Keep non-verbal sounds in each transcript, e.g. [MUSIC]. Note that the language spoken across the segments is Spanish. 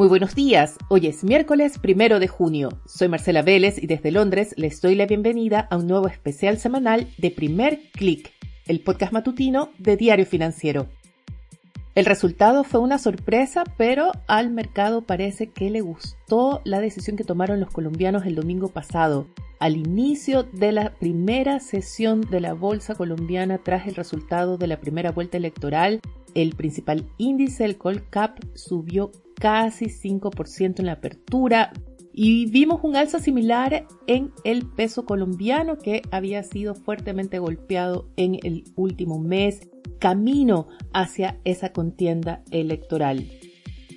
Muy buenos días, hoy es miércoles primero de junio. Soy Marcela Vélez y desde Londres les doy la bienvenida a un nuevo especial semanal de Primer Click, el podcast matutino de Diario Financiero. El resultado fue una sorpresa, pero al mercado parece que le gustó la decisión que tomaron los colombianos el domingo pasado, al inicio de la primera sesión de la Bolsa colombiana tras el resultado de la primera vuelta electoral. El principal índice, el Colcap, subió casi 5% en la apertura y vimos un alza similar en el peso colombiano que había sido fuertemente golpeado en el último mes camino hacia esa contienda electoral.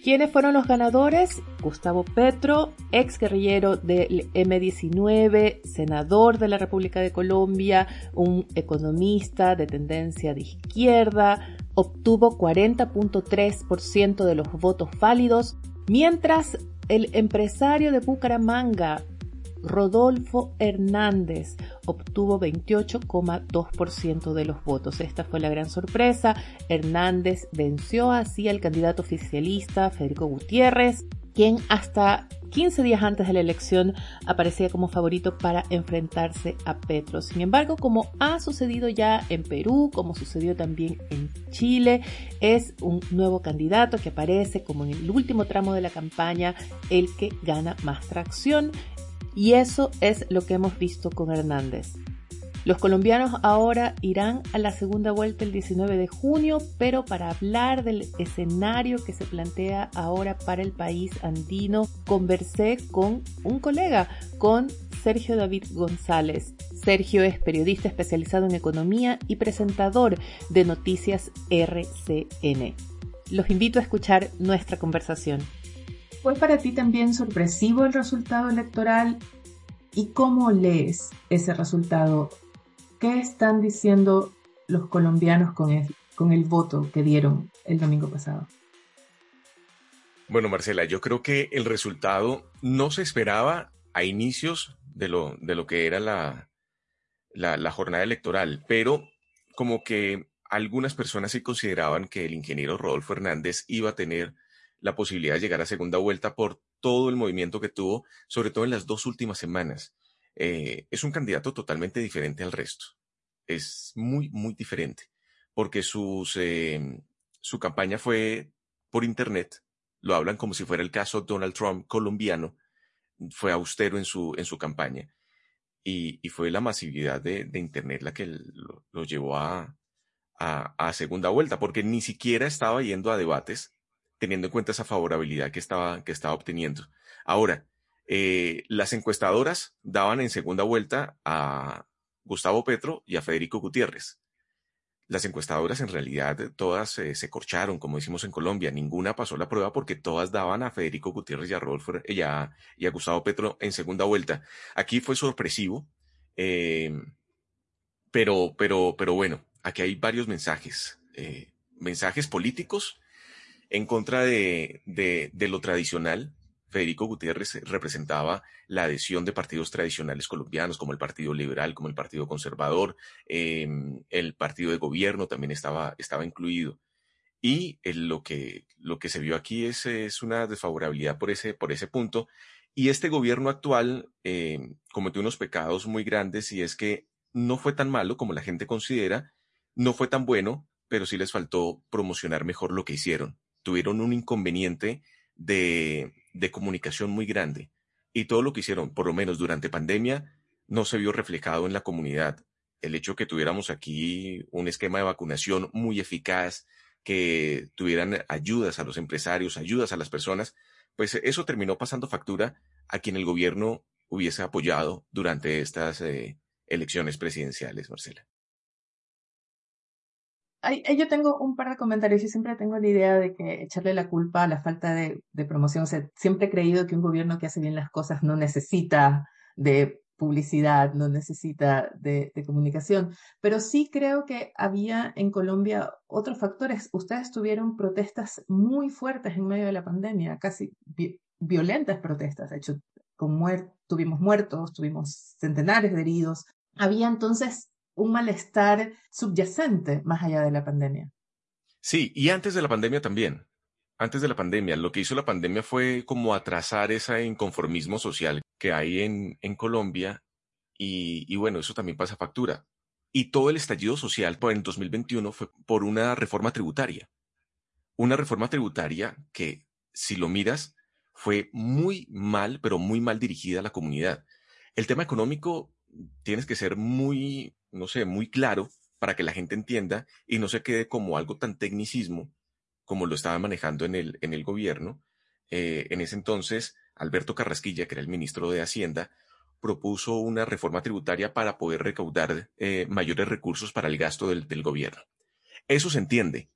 ¿Quiénes fueron los ganadores? Gustavo Petro, ex guerrillero del M19, senador de la República de Colombia, un economista de tendencia de izquierda, obtuvo 40.3% de los votos válidos, mientras el empresario de Bucaramanga, Rodolfo Hernández, obtuvo 28,2% de los votos. Esta fue la gran sorpresa. Hernández venció así al candidato oficialista Federico Gutiérrez, quien hasta 15 días antes de la elección aparecía como favorito para enfrentarse a Petro. Sin embargo, como ha sucedido ya en Perú, como sucedió también en Chile, es un nuevo candidato que aparece como en el último tramo de la campaña el que gana más tracción. Y eso es lo que hemos visto con Hernández. Los colombianos ahora irán a la segunda vuelta el 19 de junio, pero para hablar del escenario que se plantea ahora para el país andino, conversé con un colega, con Sergio David González. Sergio es periodista especializado en economía y presentador de Noticias RCN. Los invito a escuchar nuestra conversación. ¿Fue para ti también sorpresivo el resultado electoral? ¿Y cómo lees ese resultado? ¿Qué están diciendo los colombianos con el, con el voto que dieron el domingo pasado? Bueno, Marcela, yo creo que el resultado no se esperaba a inicios de lo, de lo que era la, la, jornada electoral, pero como que algunas personas sí consideraban que el ingeniero Rodolfo Hernández iba a tener la posibilidad de llegar a segunda vuelta por todo el movimiento que tuvo, sobre todo en las dos últimas semanas. Eh, es un candidato totalmente diferente al resto. Es muy, muy diferente, porque sus, em, su campaña fue por Internet, lo hablan como si fuera el caso Donald Trump colombiano, fue austero en su, en su campaña. Y, y fue la masividad de, de Internet la que lo, lo llevó a, a, a, segunda vuelta, porque ni siquiera estaba yendo a debates teniendo en cuenta esa favorabilidad que estaba, que estaba obteniendo. Ahora, eh, las encuestadoras daban en segunda vuelta a Gustavo Petro y a Federico Gutiérrez. Las encuestadoras en realidad todas eh, se corcharon, como decimos en Colombia. Ninguna pasó la prueba porque todas daban a Federico Gutiérrez y a, Rodolfo, y a, Gustavo Petro en segunda vuelta. Aquí fue sorpresivo, eh, pero, pero, pero bueno, aquí hay varios mensajes. mensajes políticos en contra de, de lo tradicional, Federico Gutiérrez representaba la adhesión de partidos tradicionales colombianos como el Partido Liberal, como el Partido Conservador, eh, el Partido de Gobierno también estaba, estaba incluido. Y lo, que, lo que se vio aquí es, es una desfavorabilidad por ese, por ese punto. Y este gobierno actual eh, cometió unos pecados muy grandes y es que no fue tan malo como la gente considera, no fue tan bueno, pero sí les faltó promocionar mejor lo que hicieron. Tuvieron un inconveniente de, de comunicación muy grande y todo lo que hicieron, por lo menos durante pandemia, no se vio reflejado en la comunidad. El hecho que tuviéramos aquí un esquema de vacunación muy eficaz, que tuvieran ayudas a los empresarios, ayudas a las personas, pues eso terminó pasando factura a quien el gobierno hubiese apoyado durante estas eh, elecciones presidenciales, Marcela yo tengo un par de comentarios. y siempre tengo la idea de que echarle la culpa a la falta de, promoción. O sea, siempre he creído que un gobierno que hace bien las cosas no necesita de publicidad, no necesita de, comunicación. Pero sí creo que había en Colombia otros factores. Ustedes tuvieron protestas muy fuertes en medio de la pandemia, casi violentas protestas. De hecho, con tuvimos muertos, tuvimos centenares de heridos. Había entonces un malestar subyacente más allá de la pandemia. Sí, y antes de la pandemia también. antes de la pandemia. Lo que hizo la pandemia fue como atrasar ese inconformismo social que hay en, en Colombia y, bueno, eso también pasa factura. Y todo el estallido social el 2021 fue por una reforma tributaria. Una reforma tributaria que, si lo miras, fue muy mal, pero muy mal dirigida a la comunidad. El tema económico tienes que ser muy, no sé, muy claro para que la gente entienda y no se quede como algo tan tecnicismo como lo estaba manejando en el, en el gobierno. Eh, en ese entonces, Alberto Carrasquilla, que era el ministro de Hacienda, propuso una reforma tributaria para poder recaudar eh, mayores recursos para el gasto del, del, gobierno. Eso se entiende.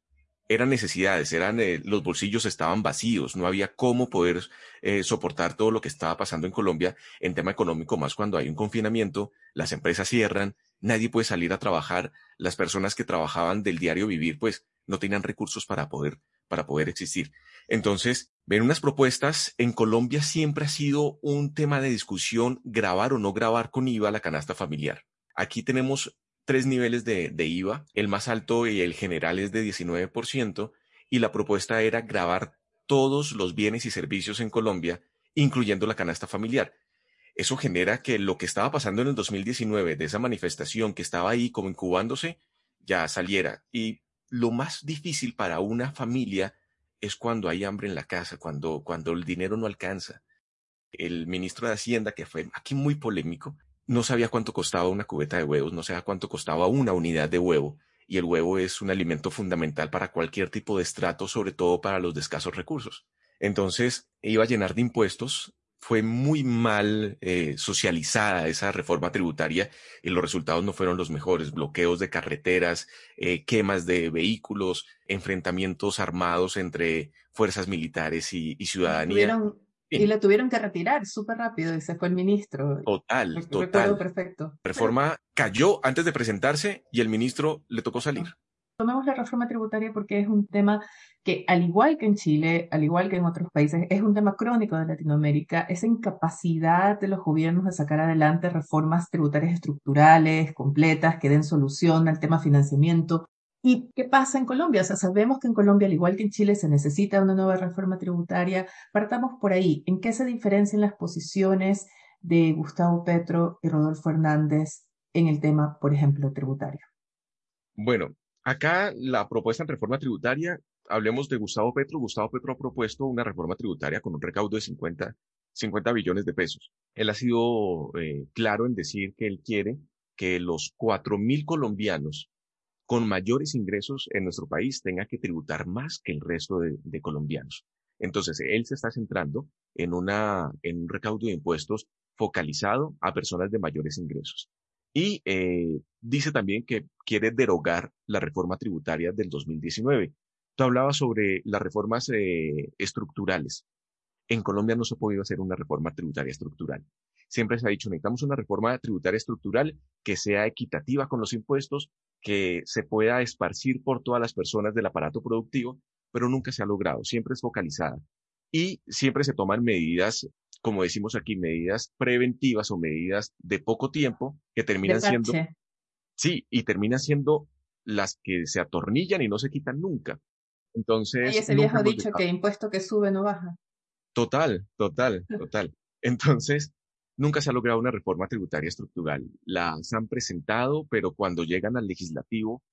Eran necesidades, eran, eh, los bolsillos estaban vacíos, no había cómo poder eh, soportar todo lo que estaba pasando en Colombia en tema económico, más cuando hay un confinamiento, las empresas cierran, nadie puede salir a trabajar, las personas que trabajaban del diario vivir, pues no tenían recursos para poder, para poder existir. Entonces, ven unas propuestas, en Colombia siempre ha sido un tema de discusión grabar o no grabar con IVA la canasta familiar. Aquí tenemos tres niveles de, de IVA, el más alto y el general es de 19%, y la propuesta era grabar todos los bienes y servicios en Colombia, incluyendo la canasta familiar. Eso genera que lo que estaba pasando en el 2019, de esa manifestación que estaba ahí como incubándose, ya saliera. Y lo más difícil para una familia es cuando hay hambre en la casa, cuando, cuando el dinero no alcanza. El ministro de Hacienda, que fue aquí muy polémico, no sabía cuánto costaba una cubeta de huevos, no sabía cuánto costaba una unidad de huevo, y el huevo es un alimento fundamental para cualquier tipo de estrato, sobre todo para los de escasos recursos. Entonces, iba a llenar de impuestos fue muy mal eh, socializada esa reforma tributaria y los resultados no fueron los mejores. Bloqueos de carreteras, eh, quemas de vehículos, enfrentamientos armados entre fuerzas militares y, y ciudadanía. Y la tuvieron que retirar súper rápido y se fue el ministro. Total, total. perfecto. Reforma cayó antes de presentarse y el ministro le tocó salir. Tomemos la reforma tributaria porque es un tema que, al igual que en Chile, al igual que en otros países, es un tema crónico de Latinoamérica, esa incapacidad de los gobiernos de sacar adelante reformas tributarias estructurales, completas, que den solución al tema financiamiento. ¿Y qué pasa en Colombia? O sea, sabemos que en Colombia, al igual que en Chile, se necesita una nueva reforma tributaria. Partamos por ahí. ¿En qué se diferencian las posiciones de Gustavo Petro y Rodolfo Hernández en el tema, por ejemplo, tributario? Bueno, Acá la propuesta en reforma tributaria, hablemos de Gustavo Petro. Gustavo Petro ha propuesto una reforma tributaria con un recaudo de 50, 50 billones de pesos. Él ha sido eh, claro en decir que él quiere que los 4.000 colombianos con mayores ingresos en nuestro país tengan que tributar más que el resto de, colombianos. Entonces, él se está centrando en un recaudo de impuestos focalizado a personas de mayores ingresos. Y eh, dice también que quiere derogar la reforma tributaria del 2019. Tú hablabas sobre las reformas eh, estructurales. En Colombia no se ha podido hacer una reforma tributaria estructural. Siempre se ha dicho, necesitamos una reforma tributaria estructural que sea equitativa con los impuestos, que se pueda esparcir por todas las personas del aparato productivo, pero nunca se ha logrado, siempre es focalizada. Y siempre se toman medidas como decimos aquí, medidas preventivas o medidas de poco tiempo que terminan siendo, sí, y terminan siendo las que se atornillan y no se quitan nunca. Entonces. Y ese viejo dicho que impuesto que sube no baja. Total, total, total. [LAUGHS] Entonces, nunca se ha logrado una reforma tributaria estructural. Las han presentado, pero cuando llegan al legislativo,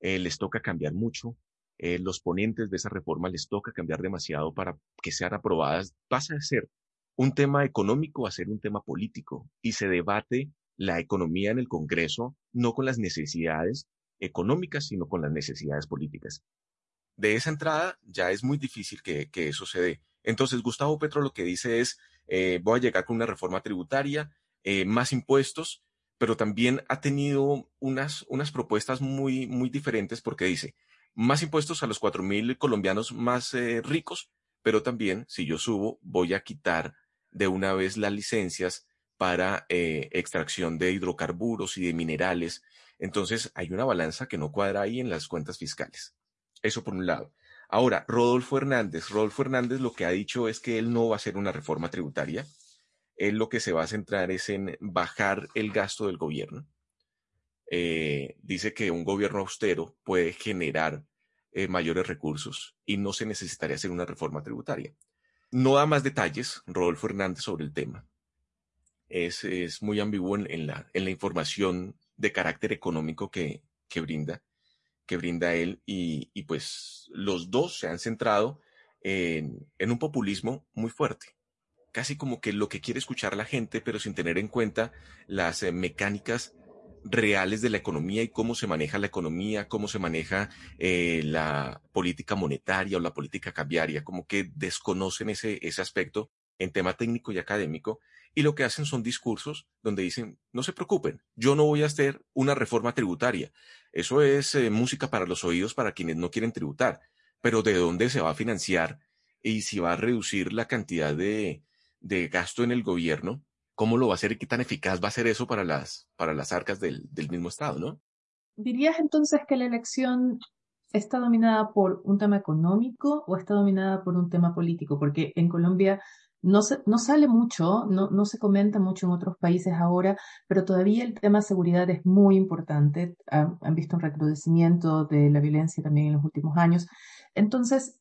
eh, les toca cambiar mucho. Eh, los ponentes de esa reforma les toca cambiar demasiado para que sean aprobadas. Pasa a ser un tema económico a ser un tema político y se debate la economía en el Congreso no con las necesidades económicas, sino con las necesidades políticas. De esa entrada ya es muy difícil que, eso se dé. Entonces, Gustavo Petro lo que dice es, eh, voy a llegar con una reforma tributaria, eh, más impuestos, pero también ha tenido unas, unas propuestas muy, muy diferentes porque dice, más impuestos a los cuatro mil colombianos más eh, ricos, pero también si yo subo, voy a quitar de una vez las licencias para eh, extracción de hidrocarburos y de minerales. Entonces hay una balanza que no cuadra ahí en las cuentas fiscales. Eso por un lado. Ahora, Rodolfo Hernández. Rodolfo Hernández lo que ha dicho es que él no va a hacer una reforma tributaria. Él lo que se va a centrar es en bajar el gasto del gobierno. Eh, dice que un gobierno austero puede generar eh, mayores recursos y no se necesitaría hacer una reforma tributaria. No da más detalles Rodolfo Hernández sobre el tema. Es, es muy ambiguo en, la, en la información de carácter económico que, que brinda, que brinda él y, y, pues los dos se han centrado en, en un populismo muy fuerte. Casi como que lo que quiere escuchar la gente, pero sin tener en cuenta las eh, mecánicas reales de la economía y cómo se maneja la economía, cómo se maneja eh, la política monetaria o la política cambiaria, como que desconocen ese, ese aspecto en tema técnico y académico y lo que hacen son discursos donde dicen, no se preocupen, yo no voy a hacer una reforma tributaria. Eso es eh, música para los oídos para quienes no quieren tributar, pero ¿de dónde se va a financiar y si va a reducir la cantidad de, de gasto en el gobierno? ¿Cómo lo va a hacer y qué tan eficaz va a ser eso para las, para las arcas del, del mismo Estado, no? ¿Dirías entonces que la elección está dominada por un tema económico o está dominada por un tema político? Porque en Colombia no, se, no sale mucho, no, se comenta mucho en otros países ahora, pero todavía el tema de seguridad es muy importante. Han, han visto un recrudecimiento de la violencia también en los últimos años. Entonces,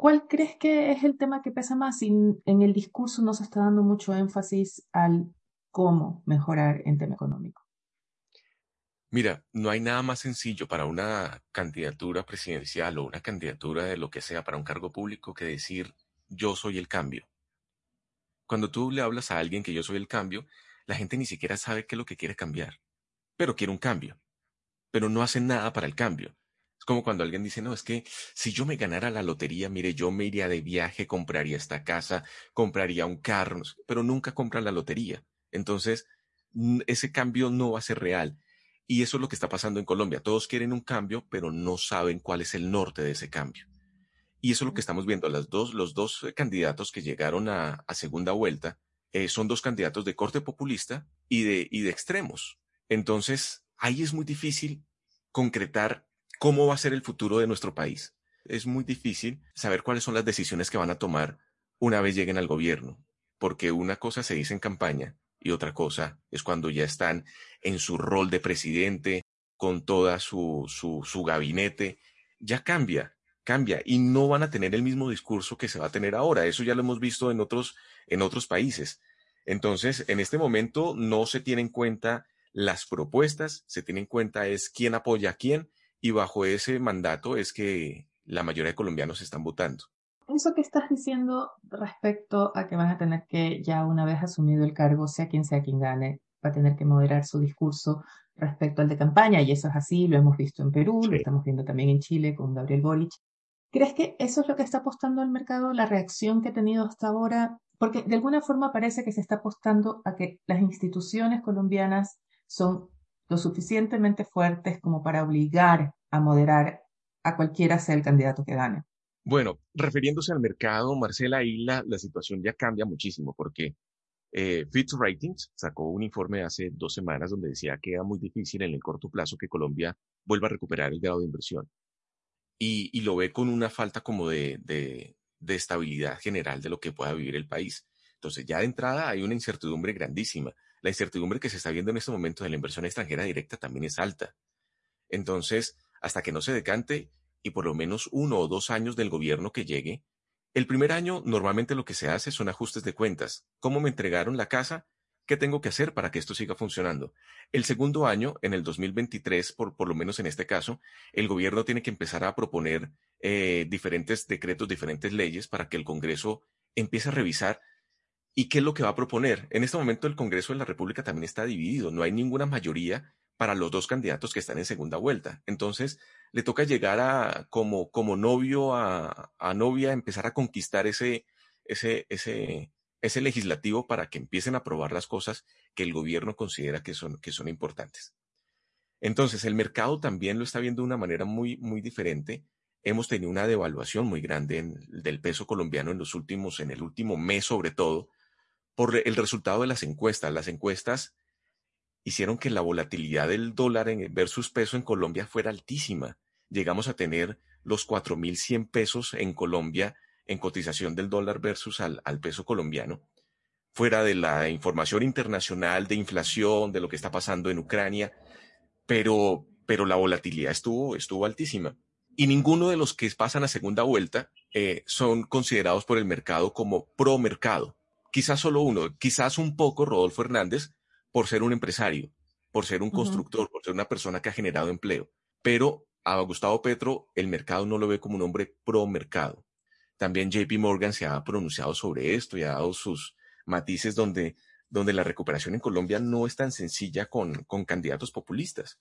¿Cuál crees que es el tema que pesa más? Y en el discurso no se está dando mucho énfasis al cómo mejorar en tema económico. Mira, no hay nada más sencillo para una candidatura presidencial o una candidatura de lo que sea para un cargo público que decir yo soy el cambio. Cuando tú le hablas a alguien que yo soy el cambio, la gente ni siquiera sabe qué es lo que quiere cambiar, pero quiere un cambio, pero no hace nada para el cambio como cuando alguien dice, no, es que si yo me ganara la lotería, mire, yo me iría de viaje, compraría esta casa, compraría un carro, pero nunca compran la lotería. Entonces, ese cambio no va a ser real. Y eso es lo que está pasando en Colombia. Todos quieren un cambio, pero no saben cuál es el norte de ese cambio. Y eso es lo que estamos viendo. Las dos, los dos eh, candidatos que llegaron a, segunda vuelta eh, son dos candidatos de corte populista y de, y de extremos. Entonces, ahí es muy difícil concretar cómo va a ser el futuro de nuestro país. Es muy difícil saber cuáles son las decisiones que van a tomar una vez lleguen al gobierno, porque una cosa se dice en campaña y otra cosa es cuando ya están en su rol de presidente, con toda su, su, su gabinete, ya cambia, cambia y no van a tener el mismo discurso que se va a tener ahora. Eso ya lo hemos visto en otros, en otros países. Entonces, en este momento no se tiene en cuenta las propuestas, se tiene en cuenta es quién apoya a quién y bajo ese mandato es que la mayoría de colombianos están votando. Eso que estás diciendo respecto a que van a tener que, ya una vez asumido el cargo, sea quien sea quien gane, va a tener que moderar su discurso respecto al de campaña, y eso es así, lo hemos visto en Perú, lo estamos viendo también en Chile con Gabriel Boric. ¿Crees que eso es lo que está apostando al mercado, la reacción que ha tenido hasta ahora? Porque de alguna forma parece que se está apostando a que las instituciones colombianas son lo suficientemente fuertes como para obligar a moderar a cualquiera sea el candidato que gane. Bueno, refiriéndose al mercado, Marcela, ahí la, la situación ya cambia muchísimo porque eh, Fitch Ratings sacó un informe hace dos semanas donde decía que era muy difícil en el corto plazo que Colombia vuelva a recuperar el grado de inversión. Y, lo ve con una falta como de, de, de estabilidad general de lo que pueda vivir el país. Entonces, ya de entrada hay una incertidumbre grandísima la incertidumbre que se está viendo en este momento de la inversión extranjera directa también es alta. Entonces, hasta que no se decante y por lo menos uno o dos años del gobierno que llegue, el primer año normalmente lo que se hace son ajustes de cuentas. ¿Cómo me entregaron la casa? ¿Qué tengo que hacer para que esto siga funcionando? El segundo año, en el 2023, por, por lo menos en este caso, el gobierno tiene que empezar a proponer eh, diferentes decretos, diferentes leyes para que el Congreso empiece a revisar ¿Y qué es lo que va a proponer? En este momento el Congreso de la República también está dividido, no hay ninguna mayoría para los dos candidatos que están en segunda vuelta. Entonces, le toca llegar a, como, como novio a, a novia, empezar a conquistar ese, ese, ese, ese legislativo para que empiecen a aprobar las cosas que el gobierno considera que son, que son importantes. Entonces, el mercado también lo está viendo de una manera muy, muy diferente. Hemos tenido una devaluación muy grande en, del peso colombiano en los últimos, en el último mes sobre todo, por el resultado de las encuestas. Las encuestas hicieron que la volatilidad del dólar en versus peso en Colombia fuera altísima. Llegamos a tener los 4.100 pesos en Colombia en cotización del dólar versus al, al, peso colombiano, fuera de la información internacional de inflación, de lo que está pasando en Ucrania, pero, pero la volatilidad estuvo, estuvo altísima. y ninguno de los que pasan a segunda vuelta eh, son considerados por el mercado como pro mercado. Quizás solo uno, quizás un poco Rodolfo Hernández por ser un empresario, por ser un constructor, por ser una persona que ha generado empleo. Pero a Gustavo Petro el mercado no lo ve como un hombre pro mercado. También JP Morgan se ha pronunciado sobre esto y ha dado sus matices donde, donde la recuperación en Colombia no es tan sencilla con, con candidatos populistas.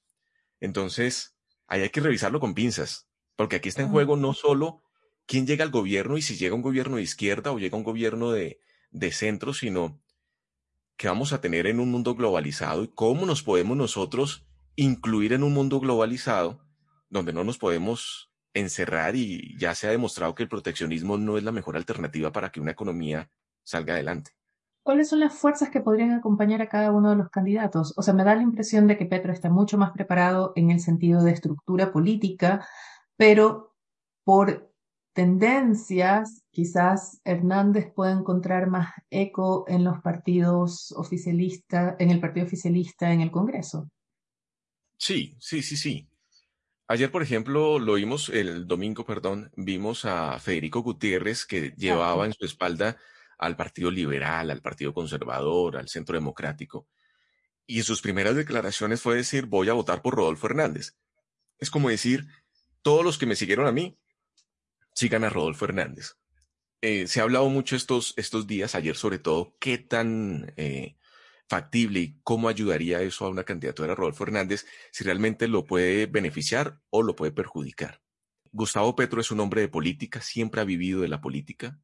Entonces, ahí hay que revisarlo con pinzas, porque aquí está en juego no solo quién llega al gobierno y si llega un gobierno de izquierda o llega un gobierno de, de centro, sino que vamos a tener en un mundo globalizado y cómo nos podemos nosotros incluir en un mundo globalizado donde no nos podemos encerrar y ya se ha demostrado que el proteccionismo no es la mejor alternativa para que una economía salga adelante. ¿Cuáles son las fuerzas que podrían acompañar a cada uno de los candidatos? O sea, me da la impresión de que Petro está mucho más preparado en el sentido de estructura política, pero por tendencias, quizás Hernández puede encontrar más eco en los partidos oficialistas, en el partido oficialista en el Congreso. Sí, sí, sí, sí. Ayer, por ejemplo, lo vimos, el domingo, perdón, vimos a Federico Gutiérrez que llevaba en su espalda al Partido Liberal, al Partido Conservador, al Centro Democrático. Y en sus primeras declaraciones fue decir, voy a votar por Rodolfo Hernández. Es como decir, todos los que me siguieron a mí sigan a Rodolfo Hernández. Eh, se ha hablado mucho estos, estos días, ayer sobre todo, qué tan eh, factible y cómo ayudaría eso a una candidatura de Rodolfo Hernández, si realmente lo puede beneficiar o lo puede perjudicar. Gustavo Petro es un hombre de política, siempre ha vivido de la política,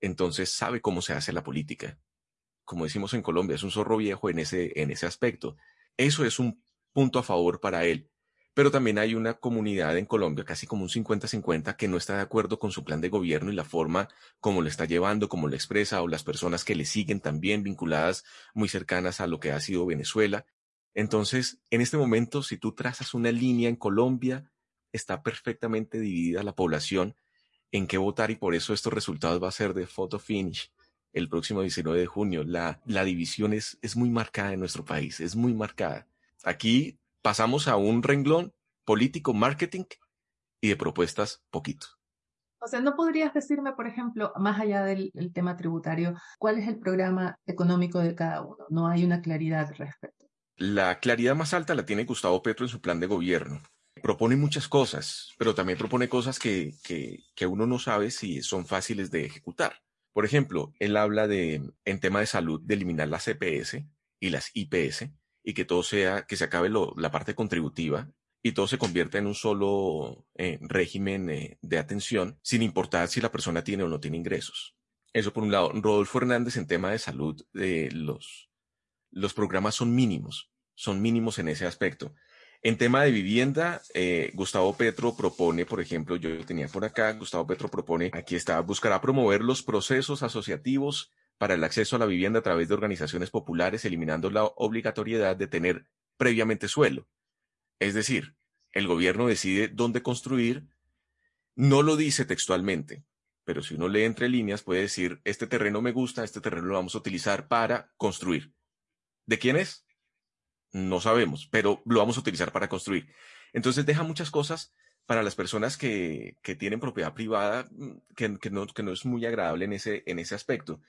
entonces sabe cómo se hace la política. Como decimos en Colombia, es un zorro viejo en ese, en ese aspecto. Eso es un punto a favor para él pero también hay una comunidad en Colombia, casi como un 50-50, que no está de acuerdo con su plan de gobierno y la forma como lo está llevando, como lo expresa, o las personas que le siguen también vinculadas muy cercanas a lo que ha sido Venezuela. Entonces, en este momento, si tú trazas una línea en Colombia, está perfectamente dividida la población en qué votar y por eso estos resultados va a ser de photo finish el próximo 19 de junio. La, la división es, es muy marcada en nuestro país, es muy marcada. Aquí pasamos a un renglón político, marketing y de propuestas poquito. O sea, ¿no podrías decirme, por ejemplo, más allá del, tema tributario, cuál es el programa económico de cada uno? No hay una claridad al respecto. La claridad más alta la tiene Gustavo Petro en su plan de gobierno. Propone muchas cosas, pero también propone cosas que, que, que uno no sabe si son fáciles de ejecutar. Por ejemplo, él habla de, en tema de salud, de eliminar las CPS y las IPS, y que todo sea, que se acabe la parte contributiva y todo se convierta en un solo eh, régimen eh, de atención, sin importar si la persona tiene o no tiene ingresos. Eso por un lado. Rodolfo Hernández en tema de salud, de los, los programas son mínimos, son mínimos en ese aspecto. En tema de vivienda, eh, Gustavo Petro propone, por ejemplo, yo tenía por acá, Gustavo Petro propone, aquí está, buscará promover los procesos asociativos para el acceso a la vivienda a través de organizaciones populares, eliminando la obligatoriedad de tener previamente suelo. Es decir, el gobierno decide dónde construir, no lo dice textualmente, pero si uno lee entre líneas puede decir, este terreno me gusta, este terreno lo vamos a utilizar para construir. ¿De quién es? No sabemos, pero lo vamos a utilizar para construir. Entonces deja muchas cosas para las personas que, tienen propiedad privada mm, que, no, que no es muy agradable en ese, en ese aspecto.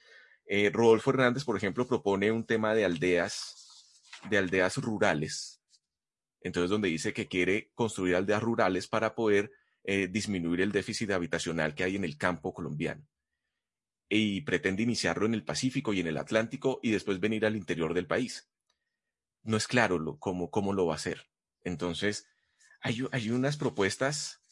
Eh, Rodolfo Hernández, por ejemplo, propone un tema de aldeas, de aldeas rurales. Entonces, donde dice que quiere construir aldeas rurales para poder eh, disminuir el déficit habitacional que hay en el campo colombiano. Y pretende iniciarlo en el Pacífico y en el Atlántico y después venir al interior del país. No es claro cómo, cómo lo va a hacer. Entonces, hay, hay unas propuestas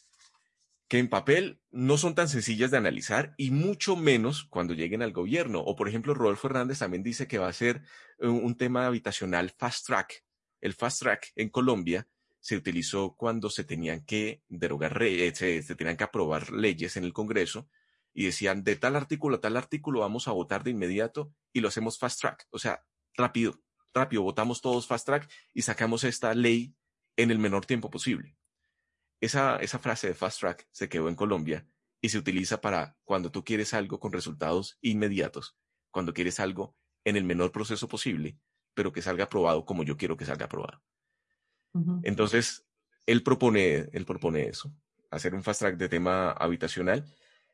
que en papel no son tan sencillas de analizar y mucho menos cuando lleguen al gobierno. O por ejemplo, Rodolfo Hernández también dice que va a ser eh, un tema habitacional fast track. El fast track en Colombia se utilizó cuando se tenían que derogar, eh, se, se tenían que aprobar leyes en el Congreso y decían de tal artículo a tal artículo vamos a votar de inmediato y lo hacemos fast track. O sea, rápido, rápido, votamos todos fast track y sacamos esta ley en el menor tiempo posible. Esa, esa frase de fast track se quedó en Colombia y se utiliza para cuando tú quieres algo con resultados inmediatos, cuando quieres algo en el menor proceso posible, pero que salga aprobado como yo quiero que salga aprobado. Entonces, él propone, él propone eso. hacer un fast track de tema habitacional.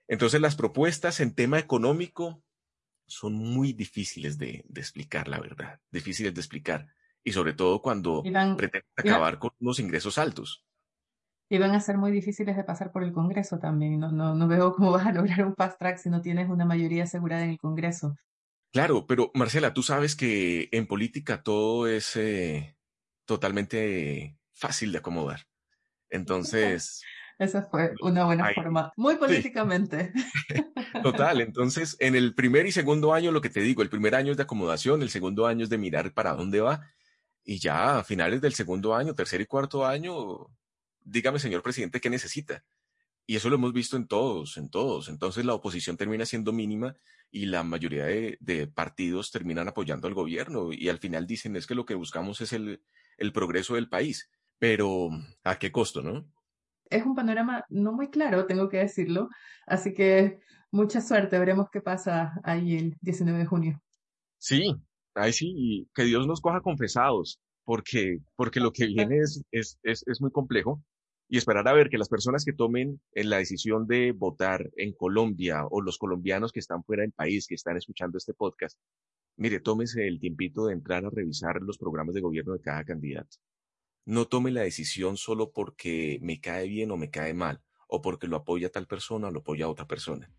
Entonces las propuestas en tema económico son muy difíciles de, explicar, la verdad, difíciles de explicar. Y sobre todo cuando pretenden acabar con unos ingresos altos. Y van a ser muy difíciles de pasar por el Congreso también. No, no, no veo cómo vas a [LAUGHS] lograr un fast track si no tienes una mayoría asegurada en el Congreso. Claro, pero Marcela, tú sabes que en política todo es eh, totalmente fácil de acomodar. Entonces... [LAUGHS] Esa fue una buena forma, muy políticamente. [LAUGHS] Total, entonces en el primer y segundo año, lo que te digo, el primer año es de acomodación, el segundo año es de mirar para dónde va, y ya a finales del segundo año, tercer y cuarto año, dígame, señor presidente, ¿qué necesita? Y eso lo hemos visto en todos, en todos. Entonces la oposición termina siendo mínima y la mayoría de, de partidos terminan apoyando al gobierno y al final dicen es que lo que buscamos es el, el progreso del país. Pero ¿a qué costo, no? Es un panorama no muy claro, tengo que decirlo. Así que mucha suerte, veremos qué pasa ahí el 19 de junio. Sí, ahí sí, que Dios nos coja confesados, porque, porque lo que [LAUGHS] viene es, es, es, es muy complejo y esperar a ver que las personas que tomen en la decisión de votar en Colombia o los colombianos que están fuera del país, que están escuchando este podcast, mire, tómese el tiempito de entrar a revisar los programas de gobierno de cada candidato. No tome la decisión solo porque me cae bien o me cae mal, o porque lo apoya tal persona o lo apoya otra persona.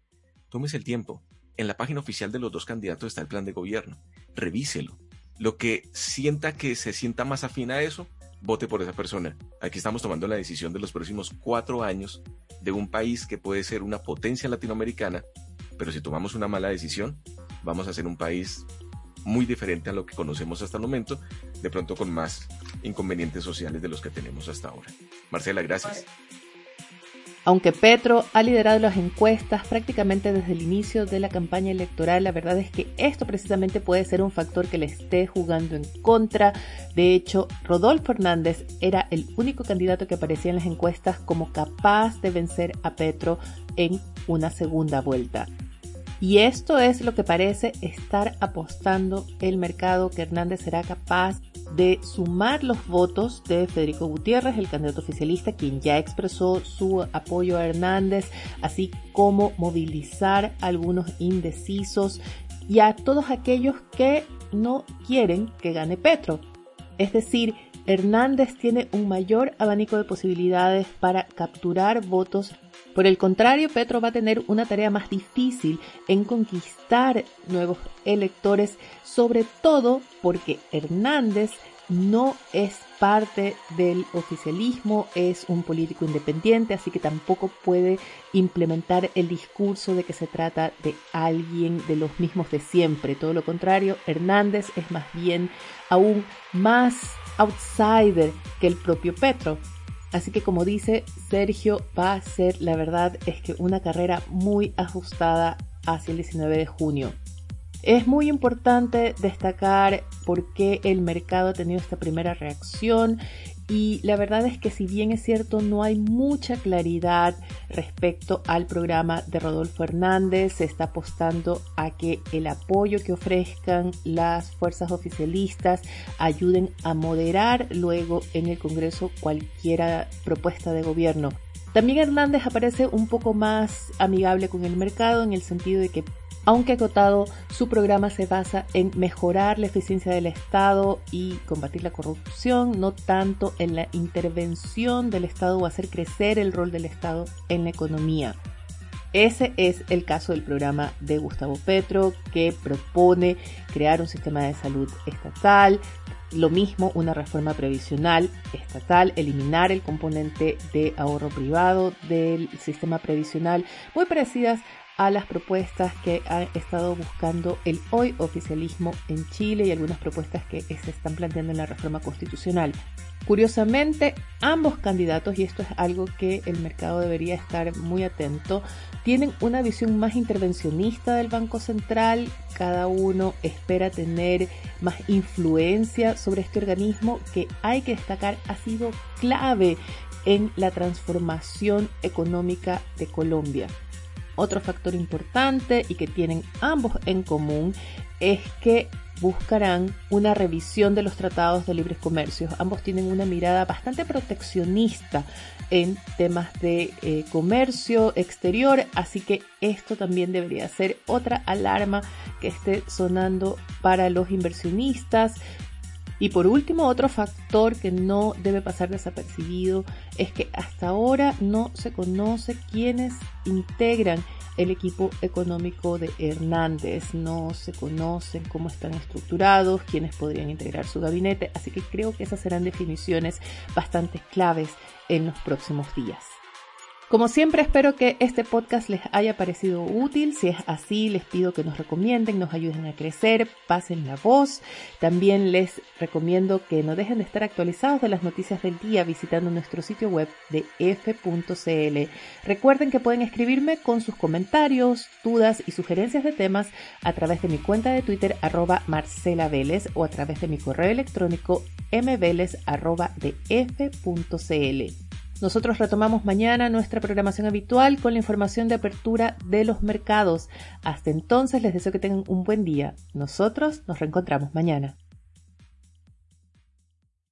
Tómese el tiempo. En la página oficial de los dos candidatos está el plan de gobierno. Revíselo. Lo que sienta que se sienta más afín a eso, vote por esa persona. Aquí estamos tomando la decisión de los próximos cuatro años de un país que puede ser una potencia latinoamericana, pero si tomamos una mala decisión, vamos a ser un país muy diferente a lo que conocemos hasta el momento, de pronto con más inconvenientes sociales de los que tenemos hasta ahora. Marcela, gracias. Aunque Petro ha liderado las encuestas prácticamente desde el inicio de la campaña electoral, la verdad es que esto precisamente puede ser un factor que le esté jugando en contra. De hecho, Rodolfo Hernández era el único candidato que aparecía en las encuestas como capaz de vencer a Petro en una segunda vuelta. Y esto es lo que parece estar apostando el mercado que Hernández será capaz de sumar los votos de Federico Gutiérrez, el candidato oficialista, quien ya expresó su apoyo a Hernández, así como movilizar algunos indecisos y a todos aquellos que no quieren que gane Petro. Es decir, Hernández tiene un mayor abanico de posibilidades para capturar votos por el contrario, Petro va a tener una tarea más difícil en conquistar nuevos electores, sobre todo porque Hernández no es parte del oficialismo, es un político independiente, así que tampoco puede implementar el discurso de que se trata de alguien de los mismos de siempre. Todo lo contrario, Hernández es más bien aún más outsider que el propio Petro. Así que como dice Sergio, va a ser la verdad es que una carrera muy ajustada hacia el 19 de junio. Es muy importante destacar por qué el mercado ha tenido esta primera reacción y la verdad es que si bien es cierto no hay mucha claridad respecto al programa de Rodolfo Hernández, se está apostando a que el apoyo que ofrezcan las fuerzas oficialistas ayuden a moderar luego en el Congreso cualquier propuesta de gobierno. También Hernández aparece un poco más amigable con el mercado en el sentido de que aunque acotado, su programa se basa en mejorar la eficiencia del Estado y combatir la corrupción, no tanto en la intervención del Estado o hacer crecer el rol del Estado en la economía. Ese es el caso del programa de Gustavo Petro, que propone crear un sistema de salud estatal, lo mismo una reforma previsional estatal, eliminar el componente de ahorro privado del sistema previsional, muy parecidas a las propuestas que ha estado buscando el hoy oficialismo en Chile y algunas propuestas que se están planteando en la reforma constitucional. Curiosamente, ambos candidatos, y esto es algo que el mercado debería estar muy atento, tienen una visión más intervencionista del Banco Central, cada uno espera tener más influencia sobre este organismo que hay que destacar ha sido clave en la transformación económica de Colombia. Otro factor importante y que tienen ambos en común es que buscarán una revisión de los tratados de libre comercio. Ambos tienen una mirada bastante proteccionista en temas de eh, comercio exterior, así que esto también debería ser otra alarma que esté sonando para los inversionistas. Y por último, otro factor que no debe pasar desapercibido es que hasta ahora no se conoce quiénes integran el equipo económico de Hernández. No se conocen cómo están estructurados, quiénes podrían integrar su gabinete, así que creo que esas serán definiciones bastante claves en los próximos días. Como siempre espero que este podcast les haya parecido útil. Si es así, les pido que nos recomienden, nos ayuden a crecer, pasen la voz. También les recomiendo que no dejen de estar actualizados de las noticias del día visitando nuestro sitio web de f.cl. Recuerden que pueden escribirme con sus comentarios, dudas y sugerencias de temas a través de mi cuenta de Twitter arroba Marcela Vélez o a través de mi correo electrónico mveles arroba de f.cl. Nosotros retomamos mañana nuestra programación habitual con la información de apertura de los mercados. Hasta entonces les deseo que tengan un buen día. Nosotros nos reencontramos mañana.